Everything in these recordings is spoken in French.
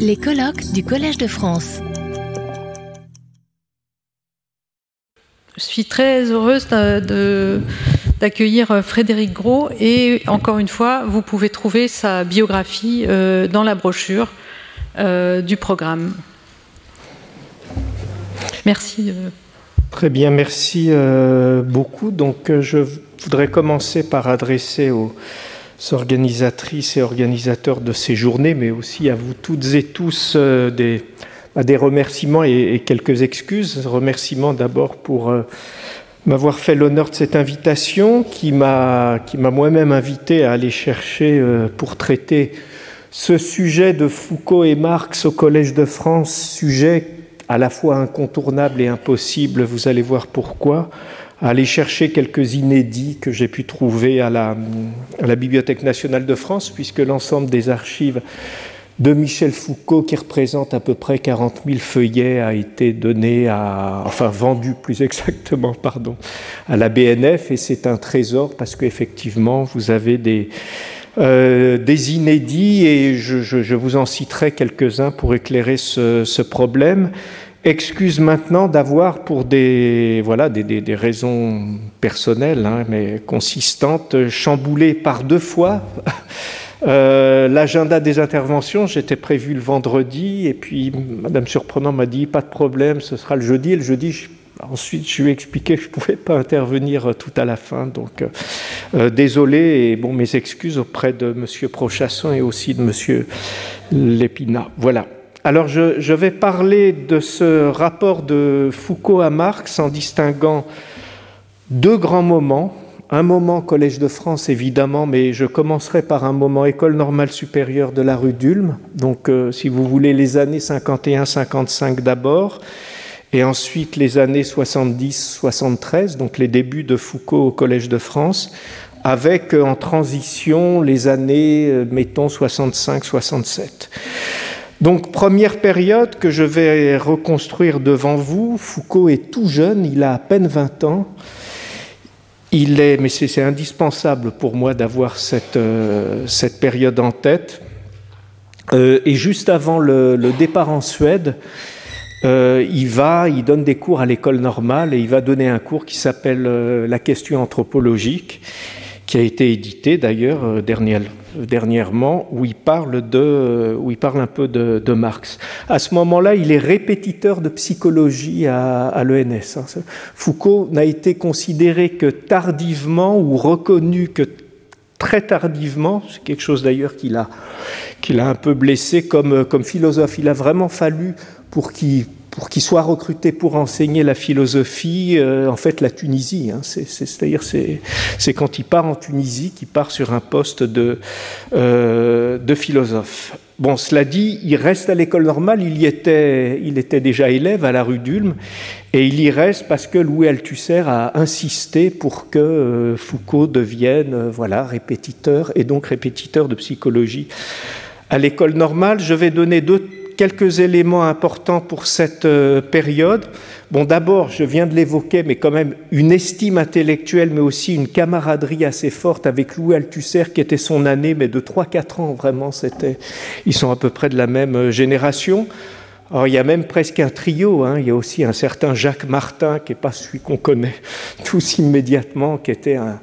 Les colloques du Collège de France. Je suis très heureuse d'accueillir Frédéric Gros et encore une fois, vous pouvez trouver sa biographie euh, dans la brochure euh, du programme. Merci. Très bien, merci euh, beaucoup. Donc, je voudrais commencer par adresser aux organisatrices et organisateurs de ces journées, mais aussi à vous toutes et tous euh, des, bah, des, remerciements et, quelques excuses. Remerciements d'abord pour euh, m'avoir fait l'honneur de cette invitation qui m'a moi-même invité à aller chercher euh, pour traiter ce sujet de Foucault et Marx au Collège de France, sujet à la fois incontournable et impossible, vous allez voir pourquoi, aller chercher quelques inédits que j'ai pu trouver à la, Bibliothèque nationale de France, puisque l'ensemble des archives de Michel Foucault, qui représente à peu près 40 000 feuillets, a été donné à, enfin vendu plus exactement, pardon, à la BNF, et c'est un trésor parce qu'effectivement, vous avez des, euh, des inédits, et je, vous en citerai quelques-uns pour éclairer ce, ce problème excuse maintenant d'avoir, pour des, voilà, des, raisons personnelles, hein, mais consistantes, chamboulé par deux fois euh, l'agenda des interventions. J'étais prévu le vendredi, et puis Madame Surprenant m'a dit pas de problème, ce sera le jeudi. Et le jeudi, ensuite, je lui ai expliqué que je ne pouvais pas intervenir tout à la fin. Donc, euh, euh, désolé, et bon, mes excuses auprès de Monsieur Prochasson et aussi de Monsieur Lépina. Voilà. Alors je, vais parler de ce rapport de Foucault à Marx en distinguant deux grands moments. Un moment Collège de France évidemment, mais je commencerai par un moment École normale supérieure de la rue d'Ulm. Donc euh, si vous voulez les années 51-55 d'abord, et ensuite les années 70-73, donc les débuts de Foucault au Collège de France, avec euh, en transition les années, euh, mettons, 65-67. Donc première période que je vais reconstruire devant vous, Foucault est tout jeune, il a à peine 20 ans. Il est, mais c'est indispensable pour moi d'avoir cette, euh, période en tête. Euh, et juste avant le, départ en Suède, euh, il va, il donne des cours à l'école normale et il va donner un cours qui s'appelle La question anthropologique, qui a été édité d'ailleurs dernièrement dernièrement, où il parle, de, où il parle un peu de, Marx. À ce moment-là, il est répétiteur de psychologie à, l'ENS. Hein. Foucault n'a été considéré que tardivement ou reconnu que très tardivement, c'est quelque chose d'ailleurs qu'il a, qu'il a un peu blessé comme, comme philosophe. Il a vraiment fallu pour qu'il pour qu'il soit recruté pour enseigner la philosophie, euh, en fait, la Tunisie. Hein, c'est-à-dire, c'est quand il part en Tunisie qu'il part sur un poste de, euh, de philosophe. Bon, cela dit, il reste à l'école normale, il, y était, il était déjà élève à la rue d'Ulm, et il y reste parce que Louis Althusser a insisté pour que euh, Foucault devienne voilà, répétiteur, et donc répétiteur de psychologie à l'école normale. Je vais donner deux quelques éléments importants pour cette euh, période. Bon, d'abord, je viens de l'évoquer, mais quand même une estime intellectuelle, mais aussi une camaraderie assez forte avec Louis Althusser, qui était son année, mais de 3-4 ans, vraiment, c'était, ils sont à peu près de la même euh, génération. Alors, il y a même presque un trio. Hein. Il y a aussi un certain Jacques Martin, qui n'est pas celui qu'on connaît tous immédiatement, qui était un,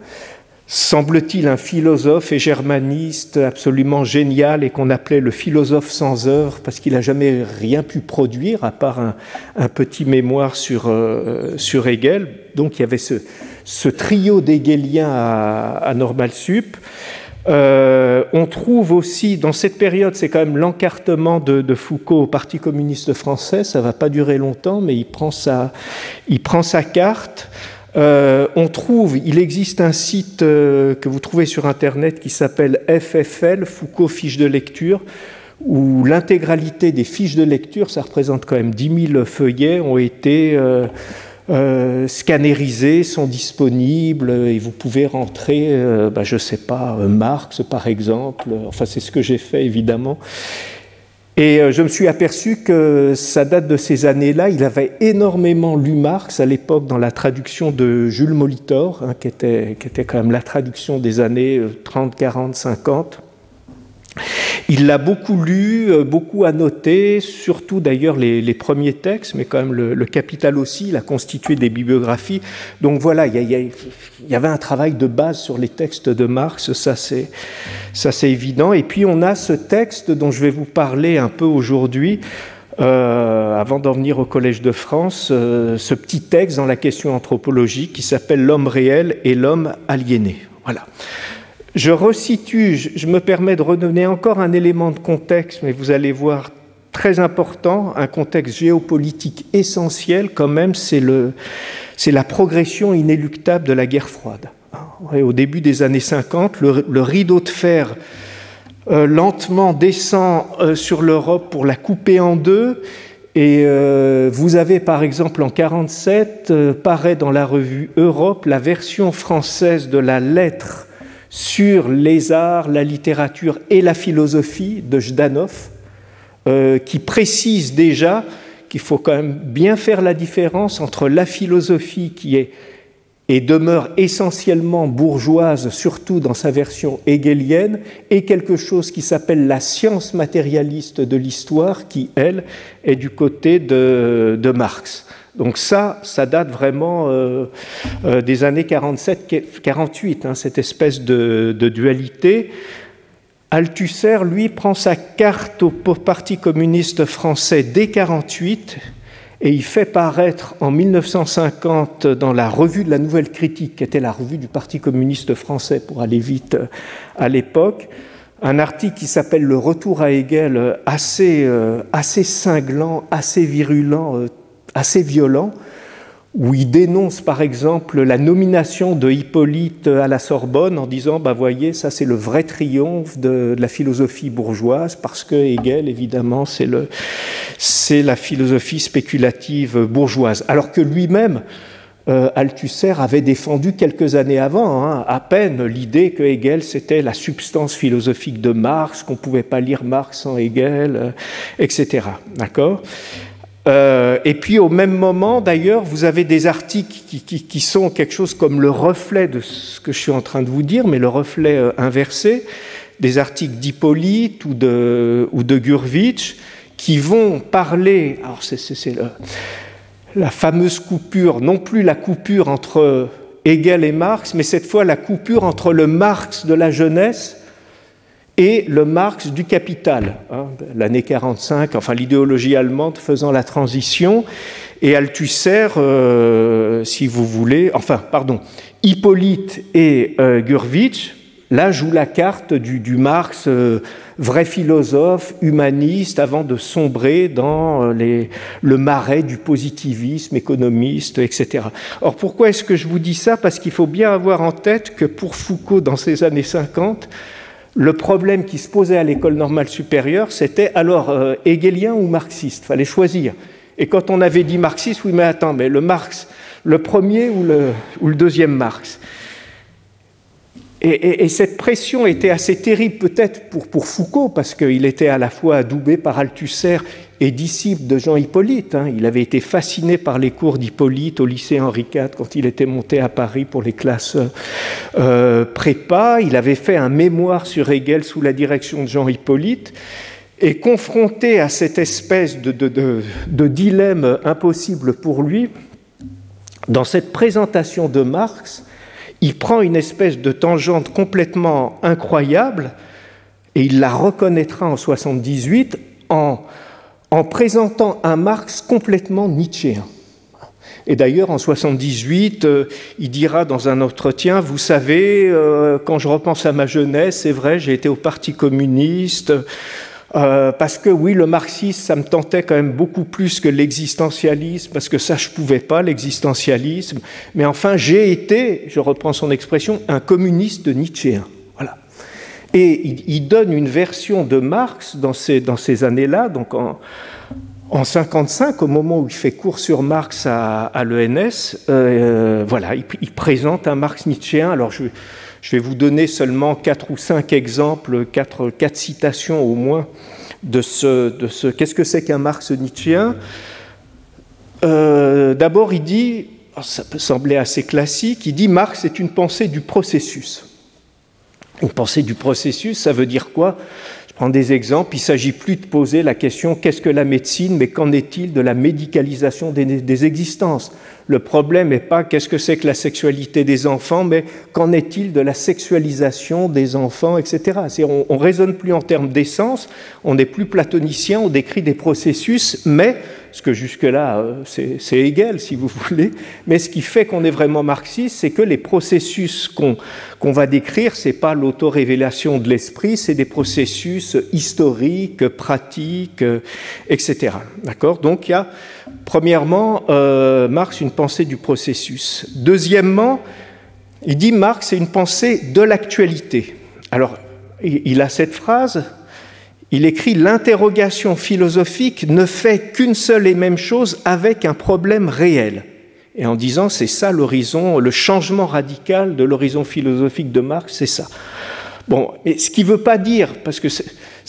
semble-t-il, un philosophe et germaniste absolument génial et qu'on appelait le philosophe sans œuvre parce qu'il n'a jamais rien pu produire à part un, petit mémoire sur, euh, sur Hegel. Donc il y avait ce, trio d'hegeliens à, Normal Sup. Euh, on trouve aussi, dans cette période, c'est quand même l'encartement de, Foucault au Parti communiste français, ça va pas durer longtemps, mais il prend sa, il prend sa carte. Euh, on trouve, il existe un site euh, que vous trouvez sur Internet qui s'appelle FFL, Foucault Fiches de lecture, où l'intégralité des fiches de lecture, ça représente quand même 10 000 feuillets, ont été euh, scannérisés, sont disponibles, et vous pouvez rentrer, bah, je ne sais pas, Marx par exemple, enfin c'est ce que j'ai fait évidemment, et euh, je me suis aperçu que ça date de ces années-là. Il avait énormément lu Marx à l'époque dans la traduction de Jules Molitor, hein, qui, était, qui, était, quand même la traduction des années 30, 40, 50. Il l'a beaucoup lu, euh, beaucoup annoté, surtout d'ailleurs les, premiers textes, mais quand même le, Capital aussi, il a constitué des bibliographies. Donc voilà, il y, avait un travail de base sur les textes de Marx, ça c'est, ça c'est évident. Et puis on a ce texte dont je vais vous parler un peu aujourd'hui, euh, avant d'en venir au Collège de France, euh, ce petit texte dans la question anthropologique qui s'appelle L'homme réel et l'homme aliéné. Voilà. Je resitue, je me permets de redonner encore un élément de contexte, mais vous allez voir très important, un contexte géopolitique essentiel quand même, c'est la progression inéluctable de la guerre froide. au début des années 50, le, rideau de fer euh, lentement descend euh, sur l'Europe pour la couper en deux. Et euh, vous avez par exemple en 47, paraît dans la revue Europe la version française de la lettre sur les arts, la littérature et la philosophie de Jdanov, euh, qui précise déjà qu'il faut quand même bien faire la différence entre la philosophie qui est et demeure essentiellement bourgeoise, surtout dans sa version hegelienne, et quelque chose qui s'appelle la science matérialiste de l'histoire, qui, elle, est du côté de Marx. Donc ça, ça date vraiment euh, euh, des années 47-48, hein, cette espèce de, dualité. Althusser, lui, prend sa carte au Parti communiste français dès 48 et il fait paraître en 1950 dans la revue de la Nouvelle Critique, qui était la revue du Parti communiste français pour aller vite euh, à l'époque, un article qui s'appelle Le retour à Hegel, assez, assez cinglant, assez virulent, assez violent, où il dénonce par exemple la nomination de Hippolyte à la Sorbonne en disant bah voyez ça c'est le vrai triomphe de, la philosophie bourgeoise parce que Hegel évidemment c'est le c'est la philosophie spéculative bourgeoise alors que lui-même euh, Althusser avait défendu quelques années avant, hein, à peine, l'idée que Hegel c'était la substance philosophique de Marx, qu'on ne pouvait pas lire Marx sans Hegel, euh, etc. D'accord? Euh, et puis au même moment, d'ailleurs, vous avez des articles qui, sont quelque chose comme le reflet de ce que je suis en train de vous dire, mais le reflet euh, inversé, des articles d'Hippolyte ou de, ou de Gurvitch, qui vont parler, alors c'est la fameuse coupure, non plus la coupure entre Hegel et Marx, mais cette fois la coupure entre le Marx de la jeunesse et le Marx du capital, hein, l'année 45, enfin l'idéologie allemande faisant la transition, et Althusser, euh, si vous voulez, enfin, pardon, Hippolyte et euh, là jouent la carte du, Marx euh, vrai philosophe, humaniste, avant de sombrer dans les, le marais du positivisme économiste, etc. Or, pourquoi est-ce que je vous dis ça? Parce qu'il faut bien avoir en tête que pour Foucault, dans ces années 50, le problème qui se posait à l'école normale supérieure, c'était alors euh, hegelien ou marxiste? Fallait choisir. Et quand on avait dit marxiste, oui, mais attends, mais le Marx, le premier ou le deuxième Marx? Et, cette pression était assez terrible peut-être pour, Foucault, parce qu'il était à la fois adoubé par Althusser et disciple de Jean Hippolyte. Hein. Il avait été fasciné par les cours d'Hippolyte au lycée Henri IV quand il était monté à Paris pour les classes euh, prépa. Il avait fait un mémoire sur Hegel sous la direction de Jean Hippolyte. Et confronté à cette espèce de dilemme impossible pour lui, dans cette présentation de Marx, il prend une espèce de tangente complètement incroyable et il la reconnaîtra en 78 en, en présentant un Marx complètement nietzschéen. Et d'ailleurs, en 78, euh, il dira dans un entretien, vous savez, euh, quand je repense à ma jeunesse, c'est vrai, j'ai été au Parti communiste, euh, parce que oui, le marxisme, ça me tentait quand même beaucoup plus que l'existentialisme, parce que ça, je ne pouvais pas, l'existentialisme. Mais enfin, j'ai été, je reprends son expression, un communiste nietzschéen. Voilà. Et il, donne une version de Marx dans ces, dans ces années-là, donc en, en 55, au moment où il fait cours sur Marx à, l'ENS, euh, voilà, il, il, présente un Marx nietzschéen. Alors je je vais vous donner seulement quatre ou cinq exemples, quatre, citations au moins de ce, qu'est-ce que c'est qu'un Marx nietzschéen? Euh, d'abord, il dit, oh, ça peut sembler assez classique, il dit Marx est une pensée du processus. Une pensée du processus, ça veut dire quoi? Je prends des exemples. Il ne s'agit plus de poser la question qu'est-ce que la médecine, mais qu'en est-il de la médicalisation des existences? Le problème n'est pas qu'est-ce que c'est que la sexualité des enfants, mais qu'en est-il de la sexualisation des enfants, etc. On ne raisonne plus en termes d'essence, on n'est plus platonicien, on décrit des processus, mais ce que jusque-là, euh, c'est égal, si vous voulez, mais ce qui fait qu'on est vraiment marxiste, c'est que les processus qu'on va décrire, ce n'est pas l'autorévélation de l'esprit, c'est des processus historiques, pratiques, euh, etc. D'accord? Donc il y a, premièrement, euh, Marx, une pensée du processus. Deuxièmement, il dit Marx, c'est une pensée de l'actualité. Alors, il a cette phrase, il écrit L'interrogation philosophique ne fait qu'une seule et même chose avec un problème réel. Et en disant c'est ça l'horizon, le changement radical de l'horizon philosophique de Marx, c'est ça. Bon, ce qui ne veut pas dire, parce que ça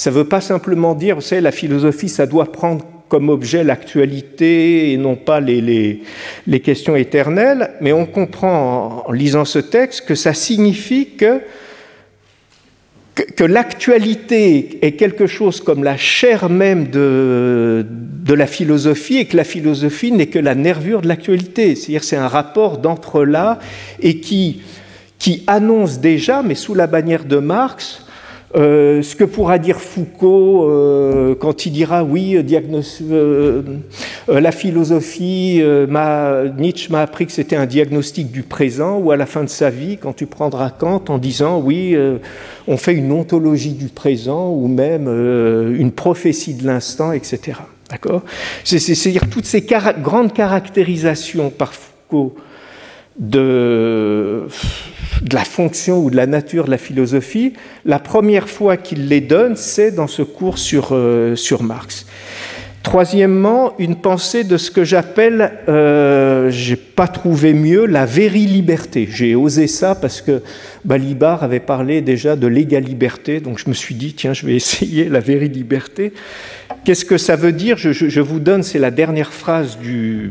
ne veut pas simplement dire, vous savez, la philosophie, ça doit prendre comme objet l'actualité et non pas les, les, questions éternelles, mais on comprend en lisant ce texte que ça signifie que que, l'actualité est quelque chose comme la chair même de, de, la philosophie et que la philosophie n'est que la nervure de l'actualité. C'est-à-dire c'est un rapport d'entre-là et qui, qui annonce déjà, mais sous la bannière de Marx, euh, ce que pourra dire Foucault euh, quand il dira oui, euh, la philosophie, Nietzsche m'a appris que c'était un diagnostic du présent, ou à la fin de sa vie, quand tu prendras Kant en disant oui, on fait une ontologie du présent, ou même une prophétie de l'instant, etc. D'accord? C'est-à-dire toutes ces grandes caractérisations par Foucault de, la fonction ou de la nature de la philosophie, la première fois qu'il les donne, c'est dans ce cours sur, euh, sur Marx. Troisièmement, une pensée de ce que j'appelle, euh, j'ai pas trouvé mieux, la véri-liberté. J'ai osé ça parce que Balibar avait parlé déjà de l'égal-liberté, donc je me suis dit, tiens, je vais essayer la véri-liberté. Qu'est-ce que ça veut dire? Je, vous donne, c'est la dernière phrase du,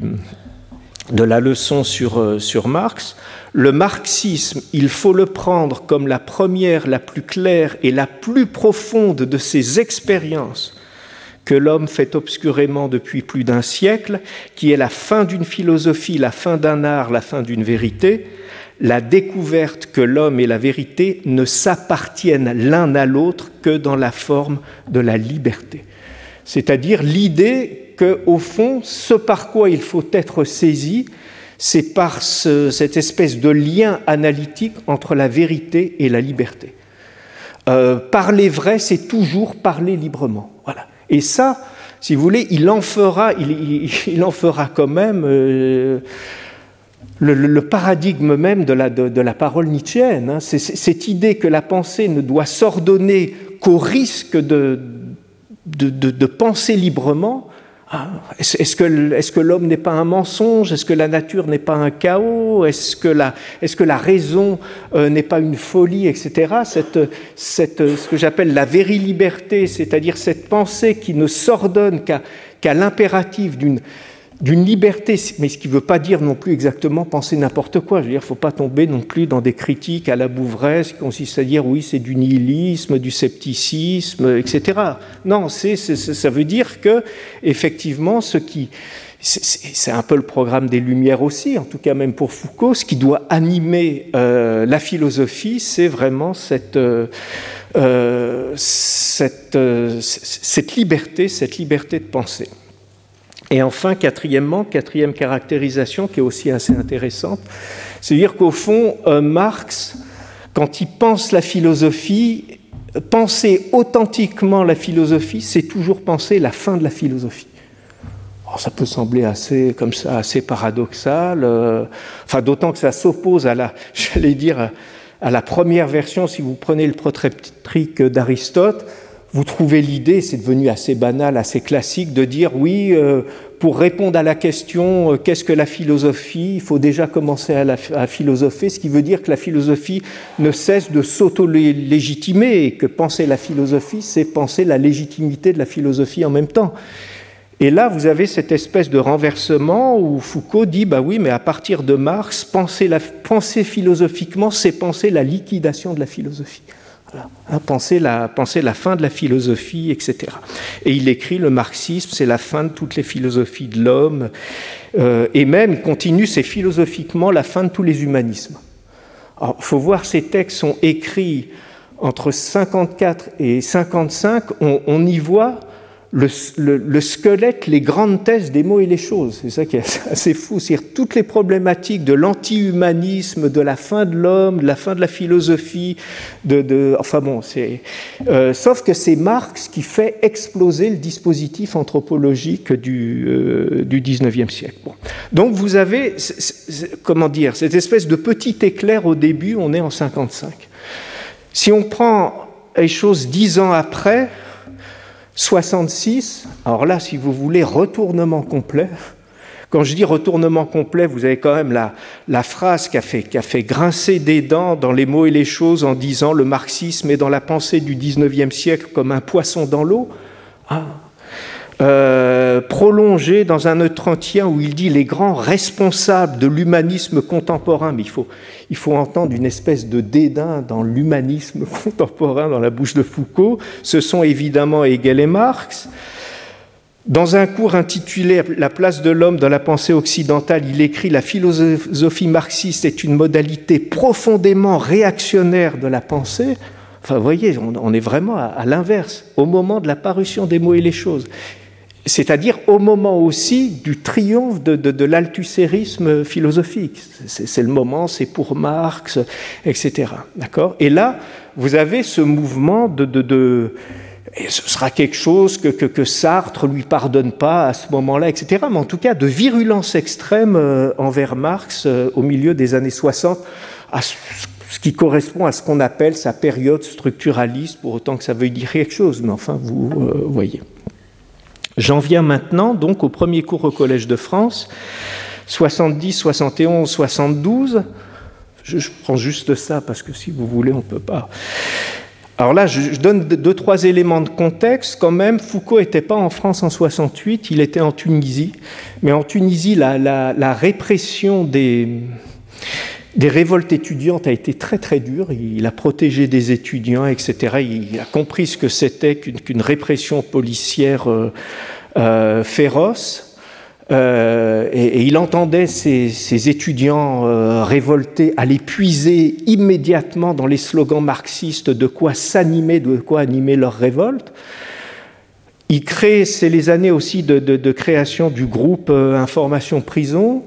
de la leçon sur, euh, sur Marx, le marxisme, il faut le prendre comme la première, la plus claire et la plus profonde de ces expériences que l'homme fait obscurément depuis plus d'un siècle, qui est la fin d'une philosophie, la fin d'un art, la fin d'une vérité, la découverte que l'homme et la vérité ne s'appartiennent l'un à l'autre que dans la forme de la liberté. C'est-à-dire l'idée au fond, ce par quoi il faut être saisi, c'est par cette espèce de lien analytique entre la vérité et la liberté. Euh, parler vrai, c'est toujours parler librement. Voilà. Et ça, si vous voulez, il en fera, il, en fera quand même euh, le, paradigme même de la, parole nietzschéenne. Hein. Cette idée que la pensée ne doit s'ordonner qu'au risque de, penser librement, est-ce que, l'homme n'est pas un mensonge? Est-ce que la nature n'est pas un chaos? Est-ce que, la, raison euh, n'est pas une folie, etc. Cette, ce que j'appelle la véri-liberté, c'est-à-dire cette pensée qui ne s'ordonne qu'à l'impératif d'une d'une liberté, mais ce qui ne veut pas dire non plus exactement penser n'importe quoi. Je veux dire, il ne faut pas tomber non plus dans des critiques à la bouvresse qui consistent à dire oui, c'est du nihilisme, du scepticisme, etc. Non, c'est, ça veut dire que, effectivement, ce qui. C'est un peu le programme des Lumières aussi, en tout cas même pour Foucault, ce qui doit animer euh, la philosophie, c'est vraiment cette, euh, euh, cette, cette liberté, cette liberté de penser. Et enfin, quatrièmement, quatrième caractérisation qui est aussi assez intéressante, c'est dire qu'au fond, euh, Marx, quand il pense la philosophie, penser authentiquement la philosophie, c'est toujours penser la fin de la philosophie. ça peut sembler assez comme ça, assez paradoxal, euh, enfin d'autant que ça s'oppose à la, j'allais dire, à la première version. Si vous prenez le protreptique d'Aristote, vous trouvez l'idée, c'est devenu assez banal, assez classique, de dire oui, euh, pour répondre à la question euh, qu'est-ce que la philosophie, il faut déjà commencer à, la, philosopher, ce qui veut dire que la philosophie ne cesse de s'auto-légitimer et que penser la philosophie, c'est penser la légitimité de la philosophie en même temps. Et là, vous avez cette espèce de renversement où Foucault dit bah oui, mais à partir de Marx, penser philosophiquement, c'est penser la liquidation de la philosophie. Hein, penser, la, penser la fin de la philosophie, etc. Et il écrit le marxisme, c'est la fin de toutes les philosophies de l'homme, euh, et même continue, c'est philosophiquement la fin de tous les humanismes. Il faut voir, ces textes sont écrits entre 54 et 55, on, on y voit le, squelette, les grandes thèses des mots et les choses. C'est ça qui est assez fou. C'est toutes les problématiques de l'anti-humanisme, de la fin de l'homme, de la fin de la philosophie, de, enfin bon, c'est. Euh, sauf que c'est Marx qui fait exploser le dispositif anthropologique du, euh, du 19e siècle. Donc vous avez, comment dire, cette espèce de petit éclair au début, on est en 55. Si on prend les choses dix ans après, 66, alors là, si vous voulez, retournement complet. Quand je dis retournement complet, vous avez quand même la, phrase qui a, fait, qui a fait grincer des dents dans les mots et les choses en disant le marxisme est dans la pensée du 19e siècle comme un poisson dans l'eau. Ah, euh, prolongé dans un entretien où il dit les grands responsables de l'humanisme contemporain, mais il faut, il faut entendre une espèce de dédain dans l'humanisme contemporain dans la bouche de Foucault, ce sont évidemment Hegel et Marx. Dans un cours intitulé La place de l'homme dans la pensée occidentale, il écrit La philosophie marxiste est une modalité profondément réactionnaire de la pensée. Enfin, vous voyez, on est vraiment à l'inverse, au moment de la parution des mots et les choses c'est-à-dire au moment aussi du triomphe de, de, l'althussérisme philosophique. C'est le moment, c'est pour Marx, etc. D'accord? Et là, vous avez ce mouvement de, de et ce sera quelque chose que, que, que Sartre lui pardonne pas à ce moment-là, etc. Mais en tout cas, de virulence extrême euh, envers Marx euh, au milieu des années 60, à ce qui correspond à ce qu'on appelle sa période structuraliste, pour autant que ça veuille dire quelque chose. Mais enfin, vous euh, voyez. J'en viens maintenant donc au premier cours au Collège de France, 70, 71, 72. Je, prends juste ça parce que si vous voulez, on ne peut pas. Alors là, je, donne deux, trois éléments de contexte. Quand même, Foucault n'était pas en France en 68, il était en Tunisie. Mais en Tunisie, la répression des, des révoltes étudiantes a été très très dure. Il a protégé des étudiants, etc. Il a compris ce que c'était qu'une répression policière euh, euh, féroce. Euh, et, il entendait ces, étudiants révoltés aller puiser immédiatement dans les slogans marxistes de quoi s'animer, de quoi animer leur révolte. Il crée, c'est les années aussi de création du groupe Information Prison.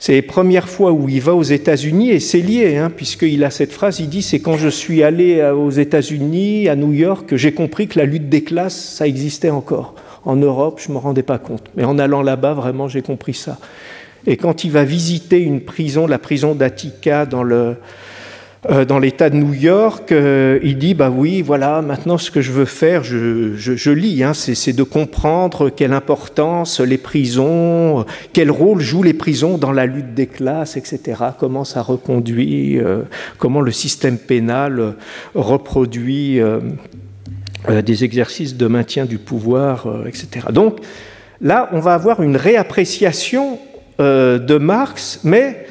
C'est les premières fois où il va aux États-Unis et c'est lié, hein, puisqu'il a cette phrase, il dit c'est quand je suis allé aux États-Unis, à New York, que j'ai compris que la lutte des classes, ça existait encore. En Europe, je ne me rendais pas compte. Mais en allant là-bas, vraiment, j'ai compris ça. Et quand il va visiter une prison, la prison d'Attica dans le, dans l'État de New York, euh, il dit bah oui, voilà, maintenant ce que je veux faire, je, je, lis, hein, c'est de comprendre quelle importance les prisons, quel rôle jouent les prisons dans la lutte des classes, etc. Comment ça reconduit, euh, comment le système pénal reproduit des exercices de maintien du pouvoir, etc. Donc là, on va avoir une réappréciation de Marx, mais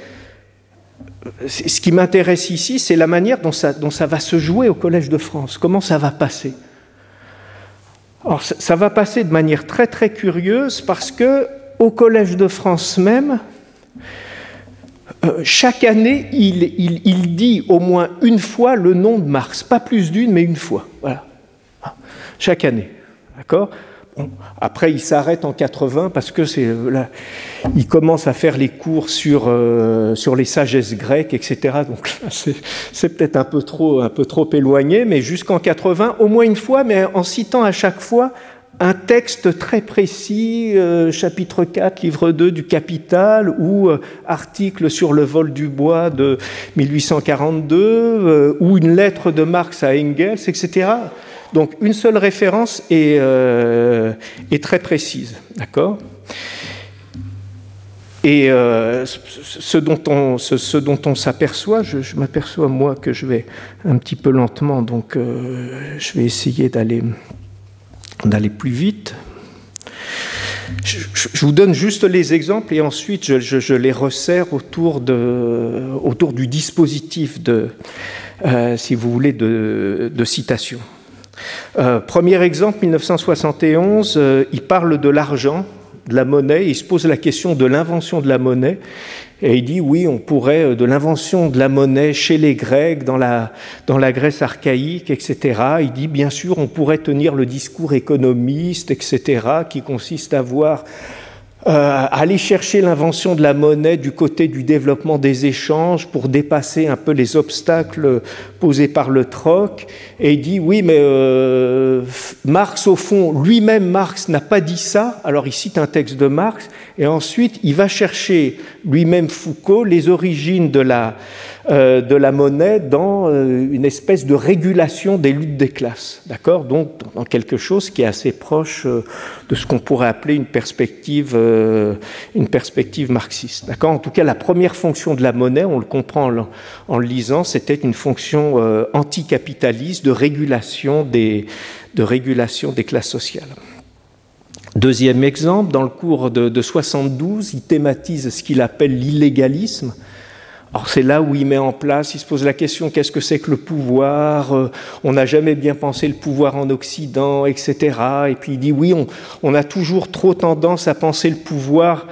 ce qui m'intéresse ici, c'est la manière dont ça, va se jouer au Collège de France, comment ça va passer? Alors, ça, va passer de manière très très curieuse parce que au Collège de France même, euh, chaque année, il, dit au moins une fois le nom de Marx, pas plus d'une, mais une fois. Voilà. Chaque année. D'accord? Après, il s'arrête en 80 parce que c'est euh, il commence à faire les cours sur euh, sur les sagesses grecques, etc. Donc c'est peut-être un peu trop un peu trop éloigné, mais jusqu'en 80, au moins une fois, mais en citant à chaque fois un texte très précis, euh, chapitre 4, livre 2 du Capital, ou article sur le vol du bois de 1842, ou une lettre de Marx à Engels, etc. Donc une seule référence est, euh, très précise, d'accord? Et euh, ce, dont on, s'aperçoit, je, m'aperçois moi que je vais un petit peu lentement, donc euh, je vais essayer d'aller plus vite. Je, vous donne juste les exemples et ensuite je, les resserre autour, du dispositif de, si vous voulez, de citation. Premier exemple, 1971, il parle de l'argent, de la monnaie, il se pose la question de l'invention de la monnaie, et il dit oui, on pourrait, euh, de l'invention de la monnaie chez les Grecs, dans la, Grèce archaïque, etc. Il dit bien sûr, on pourrait tenir le discours économiste, etc., qui consiste à voir euh, aller chercher l'invention de la monnaie du côté du développement des échanges pour dépasser un peu les obstacles posés par le troc. Et il dit oui, mais euh, Marx, au fond, lui-même, Marx n'a pas dit ça. Alors il cite un texte de Marx, et ensuite il va chercher lui-même Foucault les origines de la, euh, de la monnaie dans euh, une espèce de régulation des luttes des classes. D'accord? Donc, dans quelque chose qui est assez proche de ce qu'on pourrait appeler une perspective, une perspective marxiste. D'accord? En tout cas, la première fonction de la monnaie, on le comprend en, le lisant, c'était une fonction anticapitaliste de régulation des classes sociales. Deuxième exemple, dans le cours de, de 72, il thématise ce qu'il appelle l'illégalisme. Alors c'est là où il met en place, il se pose la question qu'est-ce que c'est que le pouvoir? Euh, On n'a jamais bien pensé le pouvoir en Occident, etc. Et puis il dit oui, on, a toujours trop tendance à penser le pouvoir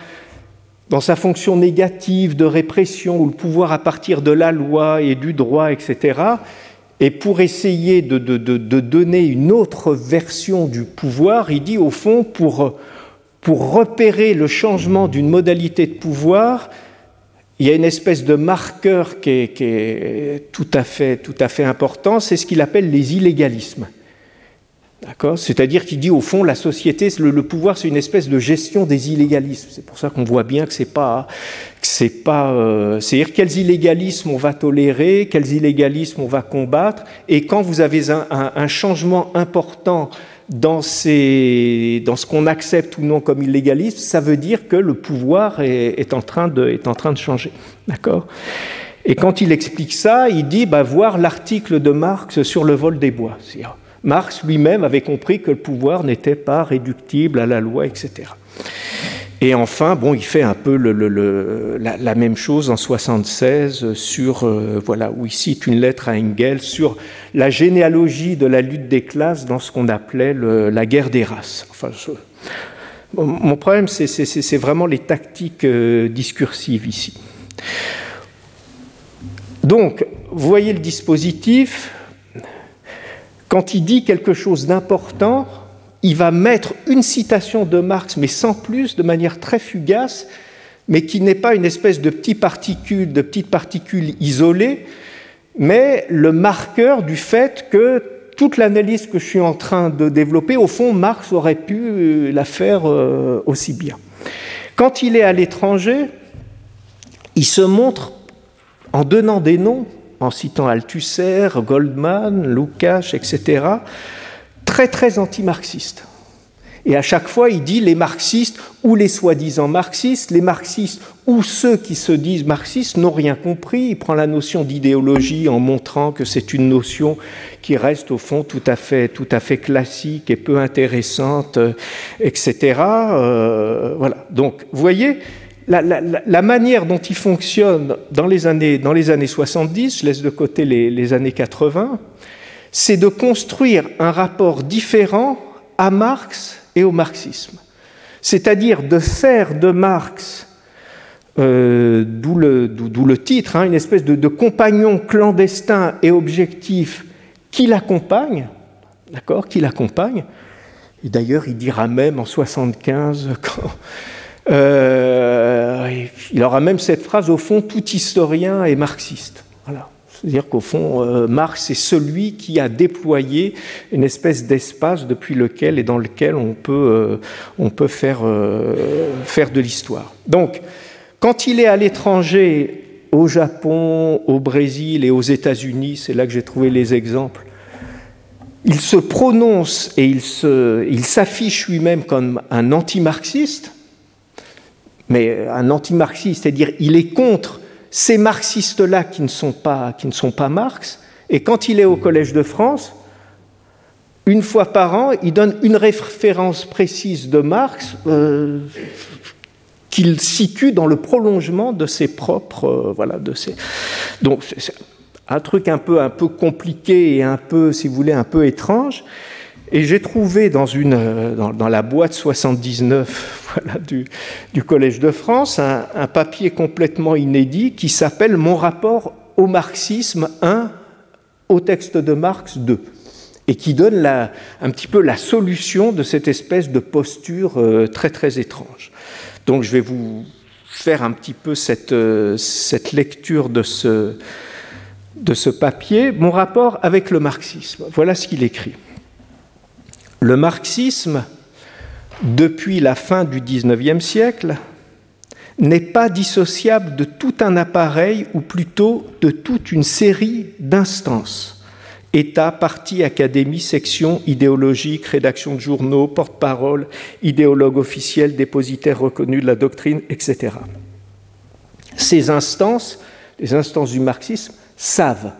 dans sa fonction négative de répression, ou le pouvoir à partir de la loi et du droit, etc. Et pour essayer de, de, de, donner une autre version du pouvoir, il dit au fond, pour, pour repérer le changement d'une modalité de pouvoir, il y a une espèce de marqueur qui est, tout, à fait, tout à fait important, c'est ce qu'il appelle les illégalismes. C'est-à-dire qu'il dit au fond la société, le, pouvoir, c'est une espèce de gestion des illégalismes. C'est pour ça qu'on voit bien que c'est pas, c'est pas, euh, c'est-à-dire quels illégalismes on va tolérer, quels illégalismes on va combattre, et quand vous avez un, changement important dans, dans ce qu'on accepte ou non comme illégaliste, ça veut dire que le pouvoir est, en, train de, est en train de changer. D'accord? Et quand il explique ça, il dit bah, voir l'article de Marx sur le vol des bois. Marx lui-même avait compris que le pouvoir n'était pas réductible à la loi, etc. Et enfin, bon, il fait un peu la, même chose en 76 sur, euh, voilà, où il cite une lettre à Engels sur la généalogie de la lutte des classes dans ce qu'on appelait la guerre des races. Enfin, mon problème, c'est vraiment les tactiques euh, discursives ici. Donc, vous voyez le dispositif, quand il dit quelque chose d'important, il va mettre une citation de Marx, mais sans plus, de manière très fugace, mais qui n'est pas une espèce de petite particule, de isolée, mais le marqueur du fait que toute l'analyse que je suis en train de développer, au fond, Marx aurait pu la faire euh, aussi bien. Quand il est à l'étranger, il se montre en donnant des noms, en citant Althusser, Goldman, Lukács, etc., très très anti-marxiste. Et à chaque fois, il dit les marxistes ou les soi-disant marxistes, les marxistes ou ceux qui se disent marxistes n'ont rien compris. Il prend la notion d'idéologie en montrant que c'est une notion qui reste au fond tout à fait, tout à fait classique et peu intéressante, etc. Euh, voilà. Donc, vous voyez, la, manière dont il fonctionne dans les années, dans les années 70, je laisse de côté les, années 80, c'est de construire un rapport différent à Marx et au marxisme. C'est-à-dire de faire de Marx, euh, d'où le, titre, hein, une espèce de, compagnon clandestin et objectif qui l'accompagne, d'accord, qui l'accompagne. Et d'ailleurs, il dira même en 75, quand, euh, il aura même cette phrase au fond, tout historien est marxiste. Voilà. C'est-à-dire qu'au fond, euh, Marx est celui qui a déployé une espèce d'espace depuis lequel et dans lequel on peut, euh, on peut faire, euh, faire de l'histoire. Donc, quand il est à l'étranger, au Japon, au Brésil et aux États-Unis, c'est là que j'ai trouvé les exemples, il se prononce et il, se, il s'affiche lui-même comme un anti-marxiste, mais un anti-marxiste, c'est-à-dire il est contre ces marxistes-là qui, ne sont pas, qui ne sont pas Marx, et quand il est au Collège de France, une fois par an, il donne une référence précise de Marx euh, qu'il situe dans le prolongement de ses propres. Euh, voilà, de ses... Donc, un truc un peu, un peu compliqué et un peu, si vous voulez, un peu étrange. Et j'ai trouvé dans, une, euh, dans, la boîte 79 du, Collège de France un, papier complètement inédit qui s'appelle Mon rapport au marxisme 1 au texte de Marx 2 et qui donne un petit peu la solution de cette espèce de posture euh, très très étrange. Donc je vais vous faire un petit peu cette, euh, cette lecture de ce, de ce papier, mon rapport avec le marxisme. Voilà ce qu'il écrit. Le marxisme, depuis la fin du XIXe siècle, n'est pas dissociable de tout un appareil, ou plutôt de toute une série d'instances. État, parti, académie, section idéologique, rédaction de journaux, porte-parole, idéologue officiel, dépositaire reconnu de la doctrine, etc. Ces instances, les instances du marxisme, savent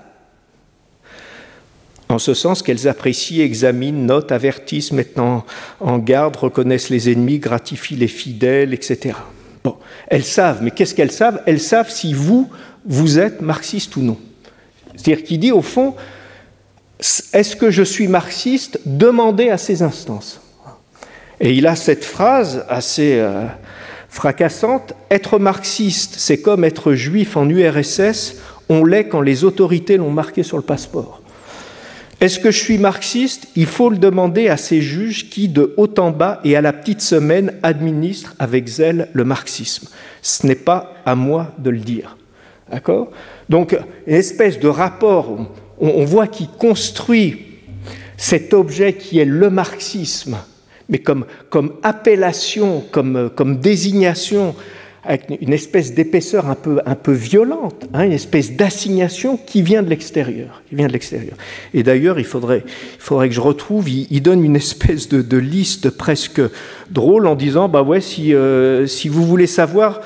en ce sens qu'elles apprécient, examinent, notent, avertissent, mettent en, garde, reconnaissent les ennemis, gratifient les fidèles, etc. Bon, elles savent, mais qu'est-ce qu'elles savent? Elles savent si vous, vous êtes marxiste ou non. C'est-à-dire qu'il dit au fond, est-ce que je suis marxiste? Demandez à ces instances. Et il a cette phrase assez euh, fracassante, être marxiste, c'est comme être juif en URSS, on l'est quand les autorités l'ont marqué sur le passeport. Est-ce que je suis marxiste? Il faut le demander à ces juges qui, de haut en bas et à la petite semaine, administrent avec zèle le marxisme. Ce n'est pas à moi de le dire. D'accord? Donc, une espèce de rapport, on, voit qu'il construit cet objet qui est le marxisme, mais comme, appellation, comme désignation avec une espèce d'épaisseur un peu, un peu violente, hein, une espèce d'assignation qui vient de l'extérieur. Qui vient de l'extérieur. Et d'ailleurs, il faudrait, il faudrait que je retrouve, il, donne une espèce de, liste presque drôle en disant, bah ouais, si, euh, si vous voulez savoir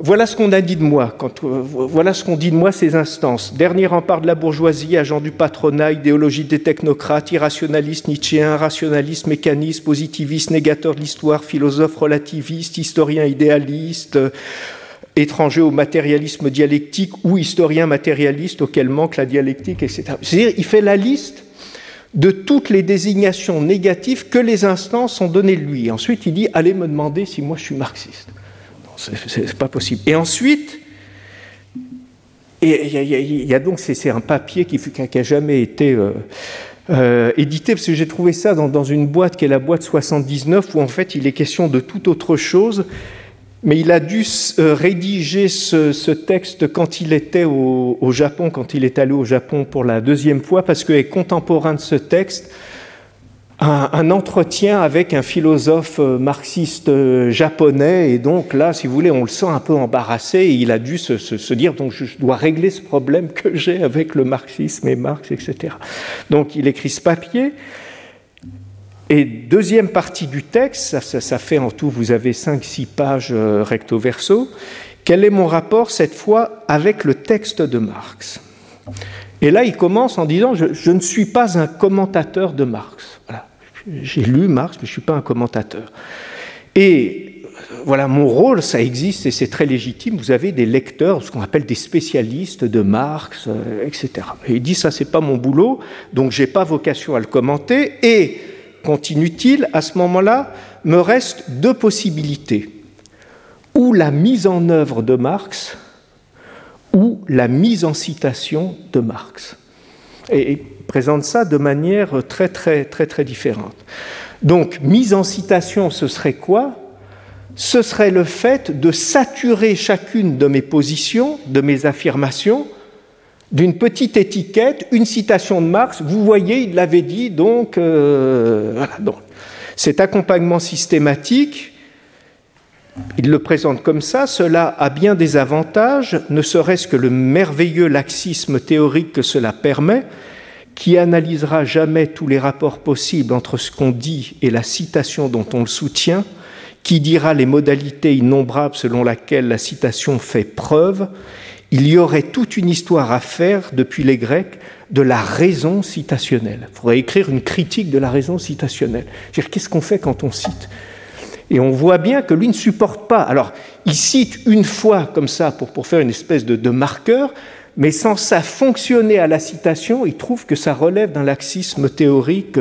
voilà ce qu'on a dit de moi, euh, voilà ce qu'on dit de moi ces instances. Dernier rempart de la bourgeoisie, agent du patronat, idéologie des technocrates, irrationaliste, nietzschéen, rationaliste, mécaniste, positiviste, négateur de l'histoire, philosophe relativiste, historien idéaliste, euh, étranger au matérialisme dialectique ou historien matérialiste auquel manque la dialectique, etc. C'est-à-dire, il fait la liste de toutes les désignations négatives que les instances ont données de lui. Ensuite, il dit, allez me demander si moi je suis marxiste c'est pas possible. Et ensuite, il y, a donc, c'est un papier qui n'a jamais été euh, euh, édité, parce que j'ai trouvé ça dans, une boîte qui est la boîte 79, où en fait il est question de toute autre chose, mais il a dû euh, rédiger ce, texte quand il était au, au, Japon, quand il est allé au Japon pour la deuxième fois, parce qu'il est contemporain de ce texte un, entretien avec un philosophe euh, marxiste euh, japonais, et donc là, si vous voulez, on le sent un peu embarrassé, et il a dû se, dire, donc je dois régler ce problème que j'ai avec le marxisme et Marx, etc. Donc il écrit ce papier, et deuxième partie du texte, ça, fait en tout, vous avez 5-6 pages euh, recto verso, quel est mon rapport cette fois avec le texte de Marx? Et là, il commence en disant je, je, ne suis pas un commentateur de Marx. J'ai lu Marx, mais je ne suis pas un commentateur. Et voilà, mon rôle, ça existe et c'est très légitime. Vous avez des lecteurs, ce qu'on appelle des spécialistes de Marx, euh, etc. Et il dit ça, c'est pas mon boulot, donc j'ai pas vocation à le commenter. Et continue-t-il, à ce moment-là, me restent deux possibilités ou la mise en œuvre de Marx, ou la mise en citation de Marx. Et, présente ça de manière très très très très différente. Donc mise en citation, ce serait quoi? Ce serait le fait de saturer chacune de mes positions, de mes affirmations, d'une petite étiquette, une citation de Marx. Vous voyez, il l'avait dit, donc, euh, voilà, donc cet accompagnement systématique, il le présente comme ça, cela a bien des avantages, ne serait-ce que le merveilleux laxisme théorique que cela permet, qui analysera jamais tous les rapports possibles entre ce qu'on dit et la citation dont on le soutient, qui dira les modalités innombrables selon lesquelles la citation fait preuve, il y aurait toute une histoire à faire depuis les Grecs de la raison citationnelle. Il faudrait écrire une critique de la raison citationnelle. Qu'est-ce qu'on fait quand on cite Et on voit bien que lui ne supporte pas. Alors, il cite une fois comme ça pour, pour faire une espèce de, marqueur, mais sans ça fonctionner à la citation, il trouve que ça relève d'un laxisme théorique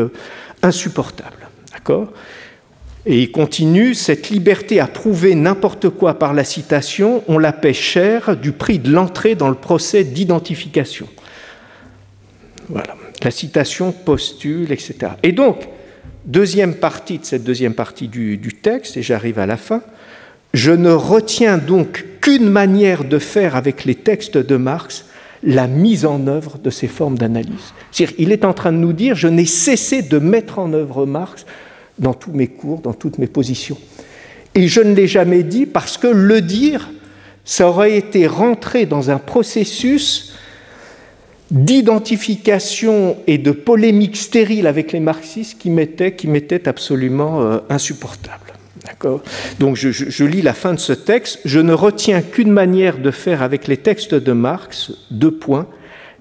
insupportable. D'accord? Et il continue Cette liberté à prouver n'importe quoi par la citation, on la paie cher du prix de l'entrée dans le procès d'identification. Voilà. La citation postule, etc. Et donc, deuxième partie de cette deuxième partie du, texte, et j'arrive à la fin, je ne retiens donc qu'une manière de faire avec les textes de Marx, la mise en œuvre de ces formes d'analyse. Il est en train de nous dire, je n'ai cessé de mettre en œuvre Marx dans tous mes cours, dans toutes mes positions. Et je ne l'ai jamais dit parce que le dire, ça aurait été rentrer dans un processus d'identification et de polémique stérile avec les marxistes qui m'était qui absolument euh, insupportable. Donc je, je, lis la fin de ce texte. Je ne retiens qu'une manière de faire avec les textes de Marx, deux points,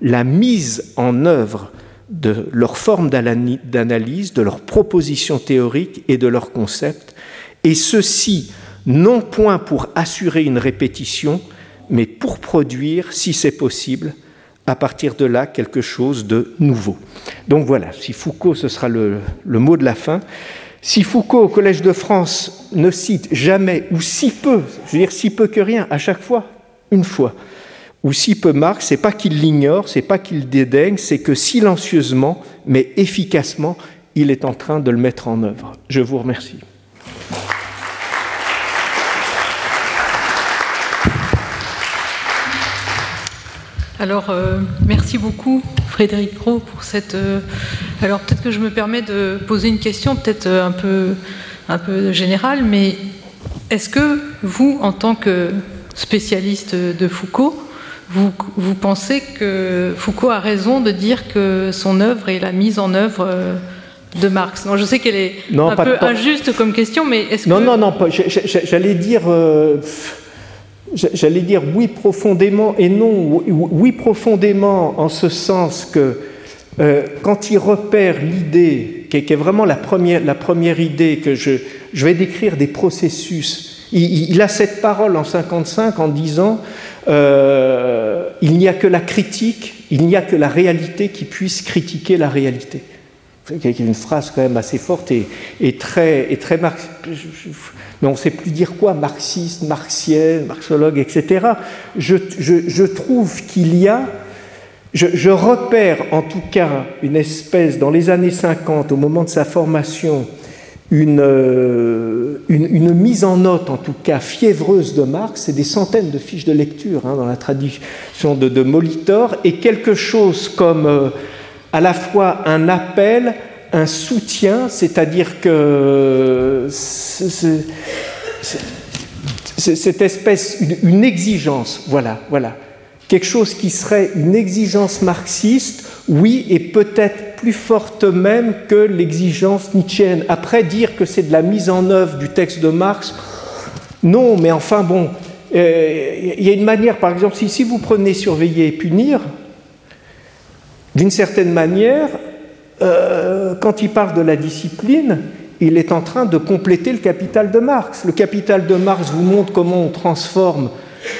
la mise en œuvre de leur forme d'analyse, de leurs propositions théoriques et de leurs concepts, et ceci non point pour assurer une répétition, mais pour produire, si c'est possible, à partir de là quelque chose de nouveau. Donc voilà, si Foucault, ce sera le, mot de la fin. Si Foucault, au Collège de France, ne cite jamais, ou si peu, je veux dire si peu que rien, à chaque fois, une fois, ou si peu Marx, c'est pas qu'il l'ignore, c'est pas qu'il dédaigne, c'est que silencieusement, mais efficacement, il est en train de le mettre en œuvre. Je vous remercie. Alors, euh, merci beaucoup, Frédéric Gros, pour cette. Euh, alors, peut-être que je me permets de poser une question, peut-être euh, un peu, un peu générale, mais est-ce que vous, en tant que spécialiste de Foucault, vous, vous, pensez que Foucault a raison de dire que son œuvre est la mise en œuvre de Marx? Non, je sais qu'elle est un peu injuste comme question, mais est-ce que. Non, non, non, j'allais dire. J'allais dire oui profondément et non. Oui profondément en ce sens que euh, quand il repère l'idée, qui, est vraiment la première, la première idée que je, je, vais décrire des processus, il, a cette parole en 55 en disant euh, il n'y a que la critique, il n'y a que la réalité qui puisse critiquer la réalité. C'est une phrase quand même assez forte et, très, et très mais on ne sait plus dire quoi, marxiste, marxienne, marxologue, etc. Je, trouve qu'il y a, je, repère en tout cas une espèce, dans les années 50, au moment de sa formation, une, euh, une, mise en note, en tout cas fiévreuse de Marx, c'est des centaines de fiches de lecture hein, dans la tradition de, de, Molitor, et quelque chose comme euh, à la fois un appel un soutien, c'est-à-dire que cette espèce, une, exigence, voilà, voilà, quelque chose qui serait une exigence marxiste, oui, et peut-être plus forte même que l'exigence nietzschéenne. Après, dire que c'est de la mise en œuvre du texte de Marx, non, mais enfin bon, euh, il y a une manière, par exemple, si, si vous prenez surveiller et punir, d'une certaine manière, euh, quand il parle de la discipline, il est en train de compléter le capital de Marx. Le capital de Marx vous montre comment on transforme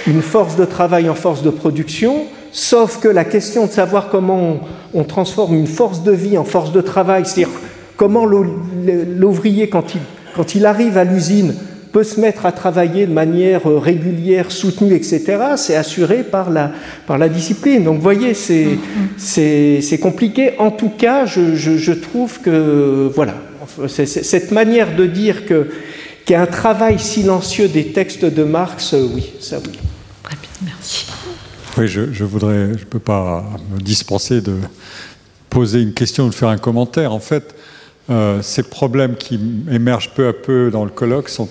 une force de travail en force de production, sauf que la question de savoir comment on, transforme une force de vie en force de travail, c'est-à-dire comment l'ouvrier, quand il, quand il arrive à l'usine, peut se mettre à travailler de manière euh, régulière, soutenue, etc., c'est assuré par la, par la discipline. Donc vous voyez, c'est mm-hmm. compliqué. En tout cas, je, je, trouve que, voilà, cette manière de dire que qu'il y a un travail silencieux des textes de Marx, euh, oui, ça oui. Très bien, merci. Oui, je, je voudrais, je ne peux pas me dispenser de poser une question ou de faire un commentaire. En fait, euh, ces problèmes qui émergent peu à peu dans le colloque sont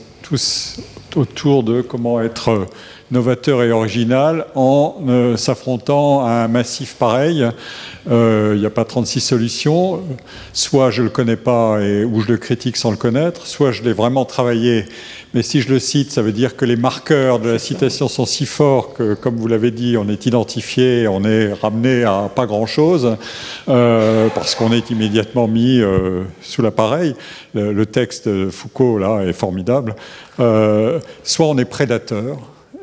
autour de comment être novateur et original en euh, s'affrontant à un massif pareil. Euh, il n'y a pas 36 solutions. Soit je ne le connais pas et, ou je le critique sans le connaître, soit je l'ai vraiment travaillé. Mais si je le cite, ça veut dire que les marqueurs de la citation sont si forts que, comme vous l'avez dit, on est identifié, on est ramené à pas grand-chose, euh, parce qu'on est immédiatement mis sous l'appareil. Le, texte de Foucault, là, est formidable. soit on est prédateur,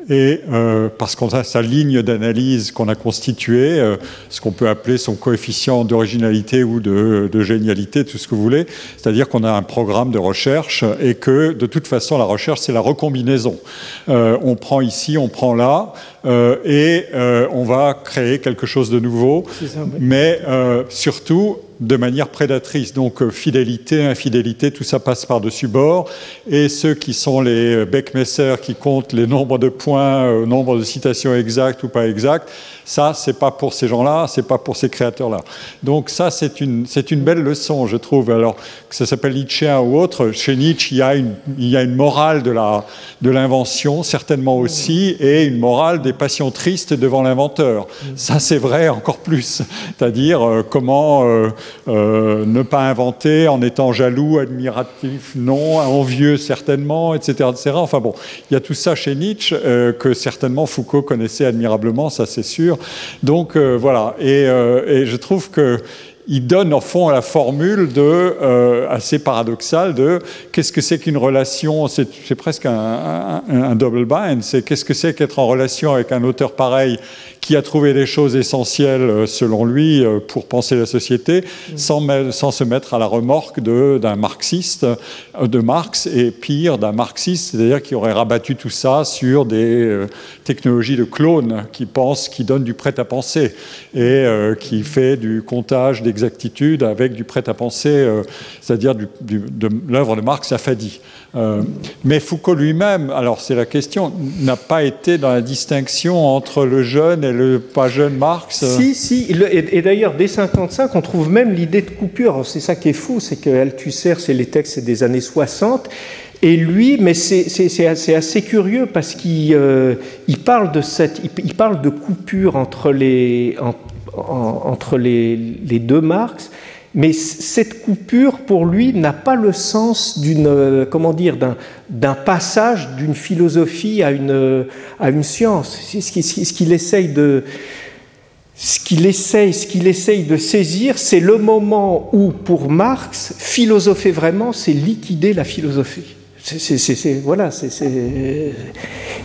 et euh, parce qu'on a sa ligne d'analyse qu'on a constituée, euh, ce qu'on peut appeler son coefficient d'originalité ou de, génialité, tout ce que vous voulez, c'est-à-dire qu'on a un programme de recherche et que de toute façon la recherche c'est la recombinaison. on prend ici, on prend là, et on va créer quelque chose de nouveau, mais surtout de manière prédatrice. Donc euh, fidélité, infidélité, tout ça passe par-dessus bord. Et ceux qui sont les Beckmesser qui comptent les nombres de points, euh, nombre de citations exactes ou pas exactes, ça, c'est pas pour ces gens-là, c'est pas pour ces créateurs-là. Donc ça, c'est une, belle leçon, je trouve. Alors que ça s'appelle Nietzsche ou autre, chez Nietzsche, il y a une, morale de l'invention, certainement aussi, et une morale des passions tristes devant l'inventeur. Ça, c'est vrai encore plus. C'est-à-dire euh, comment euh, euh, ne pas inventer en étant jaloux, admiratif, non, envieux, certainement, etc., etc. Enfin bon, il y a tout ça chez Nietzsche que certainement Foucault connaissait admirablement, ça c'est sûr. Donc euh, voilà, euh, et, je trouve que il donne au fond la formule de euh, assez paradoxale de qu'est-ce que c'est qu'une relation c'est presque un, un double bind c'est qu'est-ce que c'est qu'être en relation avec un auteur pareil qui a trouvé les choses essentielles, euh, selon lui, euh, pour penser la société, sans, sans se mettre à la remorque d'un marxiste, euh, de Marx, et pire, d'un marxiste, c'est-à-dire qui aurait rabattu tout ça sur des technologies de clones qui pensent, qui donnent du prêt-à-penser, et qui fait du comptage d'exactitude avec du prêt-à-penser, c'est-à-dire de l'œuvre de Marx affadie. Euh, mais Foucault lui-même, alors c'est la question, n'a pas été dans la distinction entre le jeune et le pas jeune Marx Si, si, et, d'ailleurs, dès 55, on trouve même l'idée de coupure. C'est ça qui est fou, c'est que Althusser, c'est les textes des années 60, et lui, mais c'est assez, curieux parce qu'il euh, parle, de coupure entre les, les deux Marx, mais cette coupure, pour lui, n'a pas le sens d'une, euh, comment dire, d'un passage d'une philosophie à une, à une science. Ce qu'il essaye de, ce qu'il essaye, ce qu'il essaye de saisir, c'est le moment où, pour Marx, philosopher vraiment, c'est liquider la philosophie. Voilà,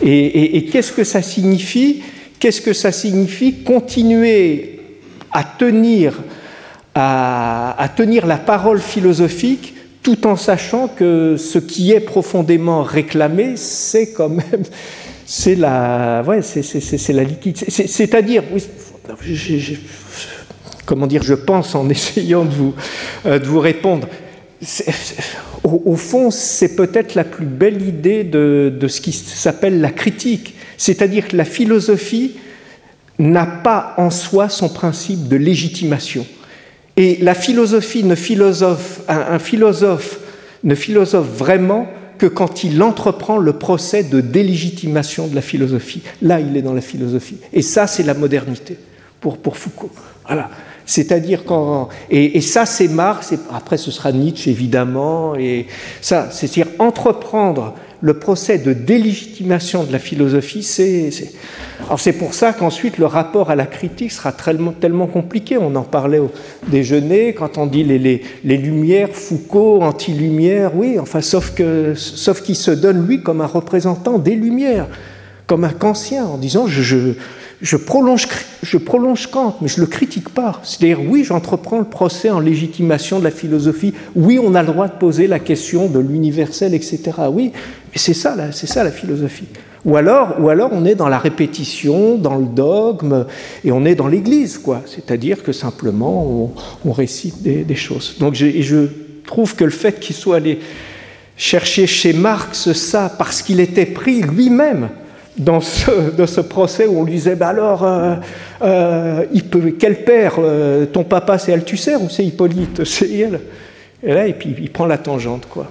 et, et qu'est-ce que ça signifie? Qu'est-ce que ça signifie? Continuer à tenir à, tenir la parole philosophique tout en sachant que ce qui est profondément réclamé, c'est quand même c'est la, ouais, c'est, la liquide. C'est-à-dire, comment dire, je pense en essayant de vous, euh, de vous répondre. Au, fond, c'est peut-être la plus belle idée de, de ce qui s'appelle la critique. C'est-à-dire que la philosophie n'a pas en soi son principe de légitimation. Et la philosophie ne philosophe, un, philosophe ne philosophe vraiment que quand il entreprend le procès de délégitimation de la philosophie. Là, il est dans la philosophie. Et ça, c'est la modernité pour, pour Foucault. Voilà. C'est-à-dire quand et, ça c'est Marx. Et après ce sera Nietzsche évidemment. Et ça, c'est-à-dire entreprendre le procès de délégitimation de la philosophie, c'est. Alors c'est pour ça qu'ensuite le rapport à la critique sera tellement, tellement compliqué. On en parlait au déjeuner quand on dit les, les, Lumières, Foucault, anti-Lumière, oui, enfin sauf que sauf qu'il se donne lui comme un représentant des Lumières, comme un Kantien, en disant je, je je prolonge, je prolonge Kant, mais je ne le critique pas. C'est-à-dire, oui, j'entreprends le procès en légitimation de la philosophie. Oui, on a le droit de poser la question de l'universel, etc. Oui, c'est ça, c'est ça la philosophie. Ou alors, ou alors, on est dans la répétition, dans le dogme, et on est dans l'Église, quoi. C'est-à-dire que simplement, on, récite des, choses. Donc, je, trouve que le fait qu'il soit allé chercher chez Marx ça, parce qu'il était pris lui-même dans ce, procès où on lui disait bah alors, euh, euh, quel père euh, Ton papa c'est Althusser ou c'est Hippolyte? C'est elle. Et là, et puis il prend la tangente, quoi.